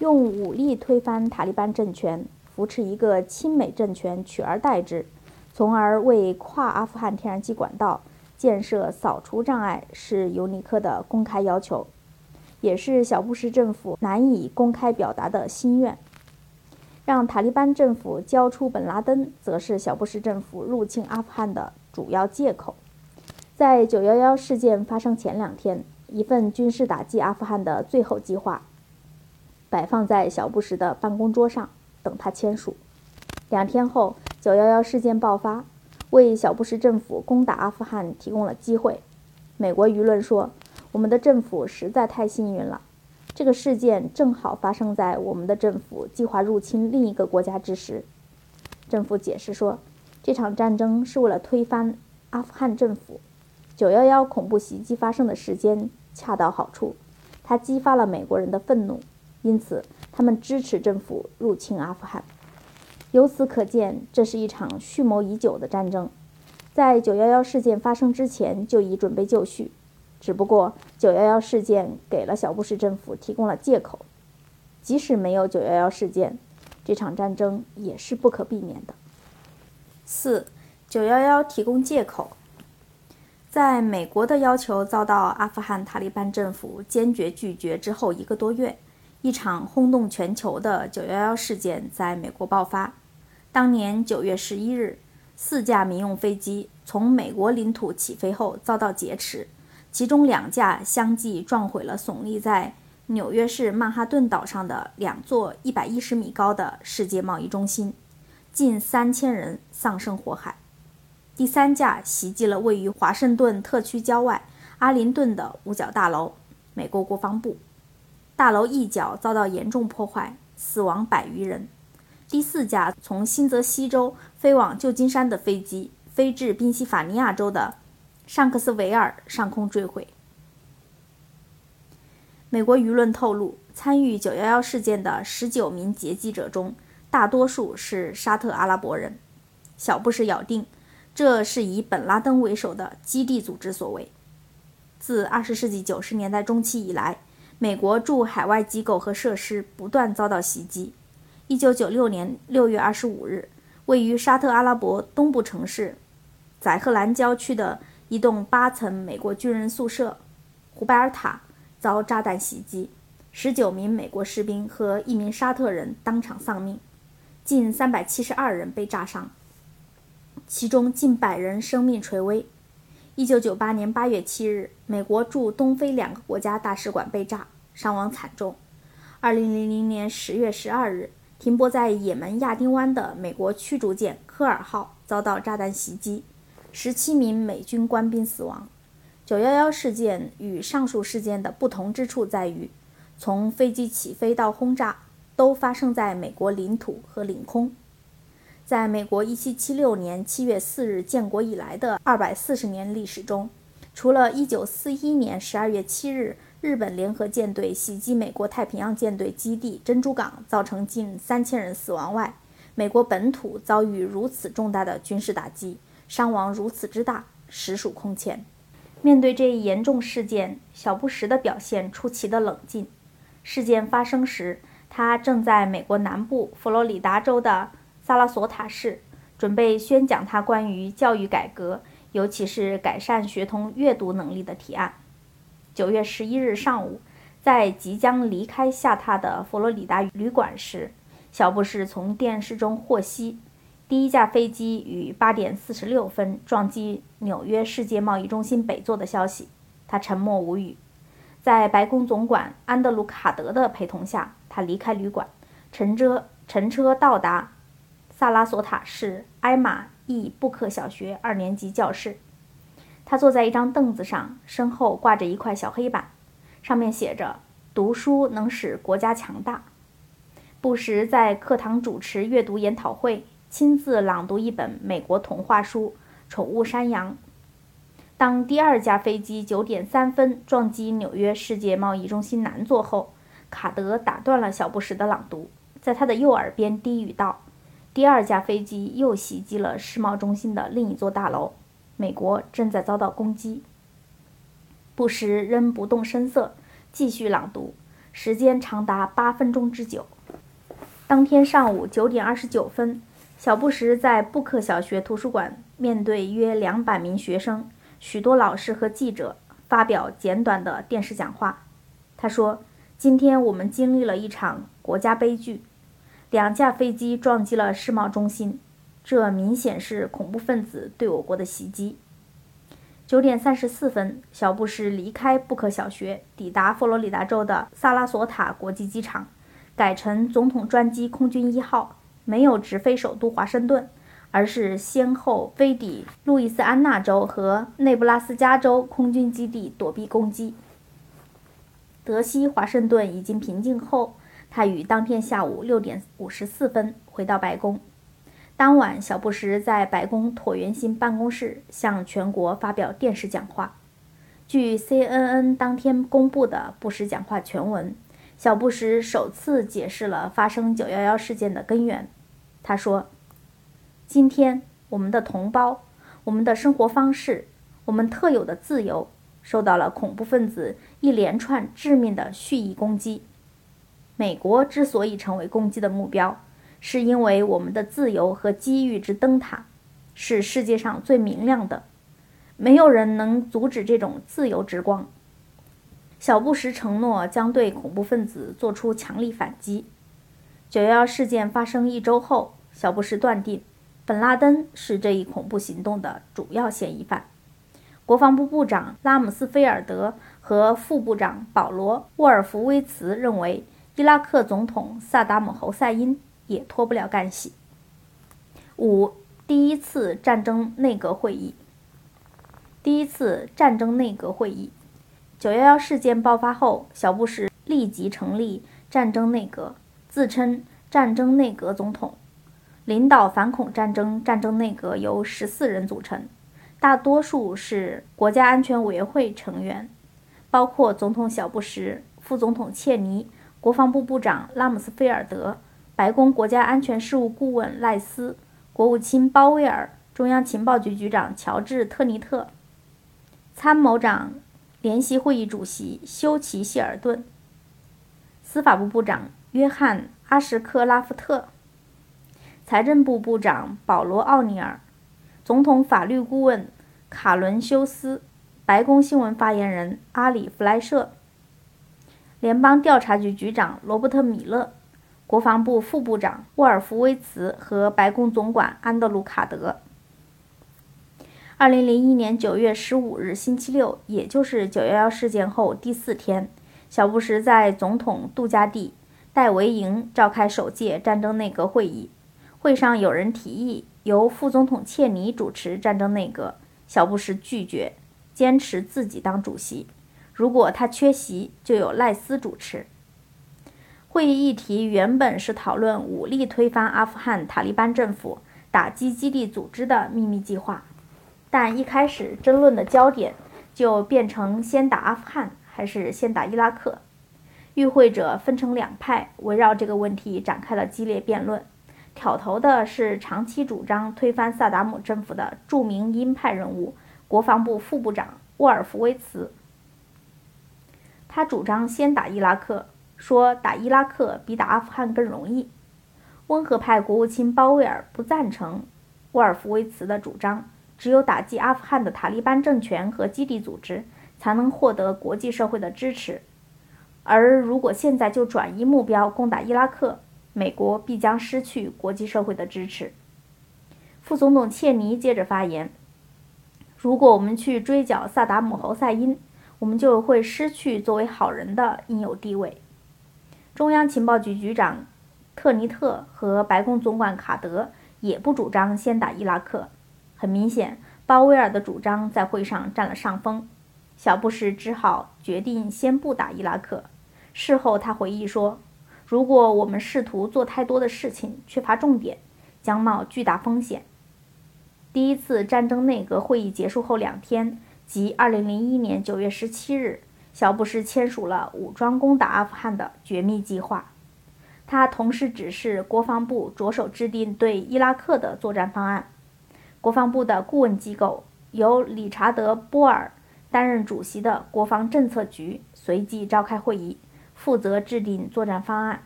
用武力推翻塔利班政权，扶持一个亲美政权取而代之，从而为跨阿富汗天然气管道建设扫除障碍，是尤尼克的公开要求，也是小布什政府难以公开表达的心愿。让塔利班政府交出本拉登，则是小布什政府入侵阿富汗的主要借口。在911事件发生前两天，一份军事打击阿富汗的最后计划摆放在小布什的办公桌上，等他签署。两天后，911事件爆发，为小布什政府攻打阿富汗提供了机会。美国舆论说：“我们的政府实在太幸运了。”这个事件正好发生在我们的政府计划入侵另一个国家之时。政府解释说，这场战争是为了推翻阿富汗政府。911恐怖袭击发生的时间恰到好处，它激发了美国人的愤怒，因此他们支持政府入侵阿富汗。由此可见，这是一场蓄谋已久的战争，在911事件发生之前就已准备就绪。只不过，911事件给了小布什政府提供了借口。即使没有911事件，这场战争也是不可避免的。四，911提供借口。在美国的要求遭到阿富汗塔利班政府坚决拒绝之后一个多月，一场轰动全球的911事件在美国爆发。当年9月11日，四架民用飞机从美国领土起飞后遭到劫持。其中两架相继撞毁了耸立在纽约市曼哈顿岛上的两座110米高的世界贸易中心，近三千人丧生火海。第三架袭击了位于华盛顿特区郊外阿灵顿的五角大楼——美国国防部。大楼一角遭到严重破坏，死亡百余人。第四架从新泽西州飞往旧金山的飞机飞至宾夕法尼亚州的。尚克斯维尔上空坠毁。美国舆论透露，参与911事件的19名劫机者中，大多数是沙特阿拉伯人。小布什咬定，这是以本拉登为首的基地组织所为。自20世纪90年代中期以来，美国驻海外机构和设施不断遭到袭击。1996年6月25日，位于沙特阿拉伯东部城市宰赫兰郊区的。一栋八层美国军人宿舍——胡拜尔塔遭炸弹袭击，十九名美国士兵和一名沙特人当场丧命，近三百七十二人被炸伤，其中近百人生命垂危。一九九八年八月七日，美国驻东非两个国家大使馆被炸，伤亡惨重。二零零零年十月十二日，停泊在也门亚丁湾的美国驱逐舰科尔号遭到炸弹袭击。十七名美军官兵死亡。911事件与上述事件的不同之处在于，从飞机起飞到轰炸都发生在美国领土和领空。在美国1776年7月4日建国以来的240年历史中，除了1941年12月7日日本联合舰队袭击美国太平洋舰队基地珍珠港，造成近3000人死亡外，美国本土遭遇如此重大的军事打击。伤亡如此之大，实属空前。面对这一严重事件，小布什的表现出奇的冷静。事件发生时，他正在美国南部佛罗里达州的萨拉索塔市，准备宣讲他关于教育改革，尤其是改善学童阅读能力的提案。九月十一日上午，在即将离开下榻的佛罗里达旅馆时，小布什从电视中获悉。第一架飞机于八点四十六分撞击纽约世界贸易中心北座的消息，他沉默无语。在白宫总管安德鲁·卡德的陪同下，他离开旅馆，乘车乘车到达萨拉索塔市埃马伊布克小学二年级教室。他坐在一张凳子上，身后挂着一块小黑板，上面写着：“读书能使国家强大。”布什在课堂主持阅读研讨会。亲自朗读一本美国童话书《宠物山羊》。当第二架飞机九点三分撞击纽约世界贸易中心南座后，卡德打断了小布什的朗读，在他的右耳边低语道：“第二架飞机又袭击了世贸中心的另一座大楼，美国正在遭到攻击。”布什仍不动声色，继续朗读：“时间长达八分钟之久。当天上午九点二十九分，小布什在布克小学图书馆面对约两百名学生、许多老师和记者，发表简短的电视讲话。他说：“今天我们经历了一场国家悲剧，两架飞机撞击了世贸中心，这明显是恐怖分子对我国的袭击。”九点三十四分，小布什离开布克小学，抵达佛罗里达州的萨拉索塔国际机场，改乘总统专机空军一号，没有直飞首都华盛顿，而是先后飞抵路易斯安那州和内布拉斯加州空军基地躲避攻击。德西华盛顿已经平静后，他于当天下午六点五十四分回到白宫。当晚，小布什在白宫椭圆形办公室向全国发表电视讲话。据 CNN 当天公布的布什讲话全文，小布什首次解释了发生911事件的根源。他说：“今天，我们的同胞、我们的生活方式、我们特有的自由，受到了恐怖分子一连串致命的蓄意攻击。美国之所以成为攻击的目标。”是因为我们的自由和机遇之灯塔是世界上最明亮的，没有人能阻止这种自由之光。小布什承诺将对恐怖分子做出强力反击。九幺幺事件发生一周后，小布什断定本拉登是这一恐怖行动的主要嫌疑犯。国防部部长拉姆斯菲尔德和副部长保罗·沃尔夫威茨认为，伊拉克总统萨达姆·侯赛因。也脱不了干系。五，第一次战争内阁会议。第一次战争内阁会议，九幺幺事件爆发后，小布什立即成立战争内阁，自称战争内阁总统，领导反恐战争。战争内阁由十四人组成，大多数是国家安全委员会成员，包括总统小布什、副总统切尼、国防部部长拉姆斯菲尔德。白宫国家安全事务顾问赖斯、国务卿鲍威尔、中央情报局局长乔治·特尼特、参谋长联席会议主席休奇·谢尔顿、司法部部长约翰·阿什克拉夫特、财政部部长保罗·奥尼尔、总统法律顾问卡伦·休斯、白宫新闻发言人阿里·弗莱舍、联邦调查局局长罗伯特·米勒。国防部副部长沃尔夫威茨和白宫总管安德鲁卡德。二零零一年九月十五日星期六，也就是九幺幺事件后第四天，小布什在总统度假地戴维营召开首届战争内阁会议。会上有人提议由副总统切尼主持战争内阁，小布什拒绝，坚持自己当主席。如果他缺席，就由赖斯主持。会议议题原本是讨论武力推翻阿富汗塔利班政府、打击基地组织的秘密计划，但一开始争论的焦点就变成先打阿富汗还是先打伊拉克。与会者分成两派，围绕这个问题展开了激烈辩论。挑头的是长期主张推翻萨达姆政府的著名鹰派人物——国防部副部长沃尔夫威茨，他主张先打伊拉克。说打伊拉克比打阿富汗更容易。温和派国务卿鲍威尔不赞成沃尔夫威茨的主张，只有打击阿富汗的塔利班政权和基地组织，才能获得国际社会的支持。而如果现在就转移目标攻打伊拉克，美国必将失去国际社会的支持。副总统切尼接着发言：“如果我们去追剿萨达姆·侯赛因，我们就会失去作为好人的应有地位。”中央情报局局长特尼特和白宫总管卡德也不主张先打伊拉克。很明显，鲍威尔的主张在会上占了上风。小布什只好决定先不打伊拉克。事后，他回忆说：“如果我们试图做太多的事情，缺乏重点，将冒巨大风险。”第一次战争内阁会议结束后两天，即2001年9月17日。小布什签署了武装攻打阿富汗的绝密计划，他同时指示国防部着手制定对伊拉克的作战方案。国防部的顾问机构由理查德·波尔担任主席的国防政策局随即召开会议，负责制定作战方案。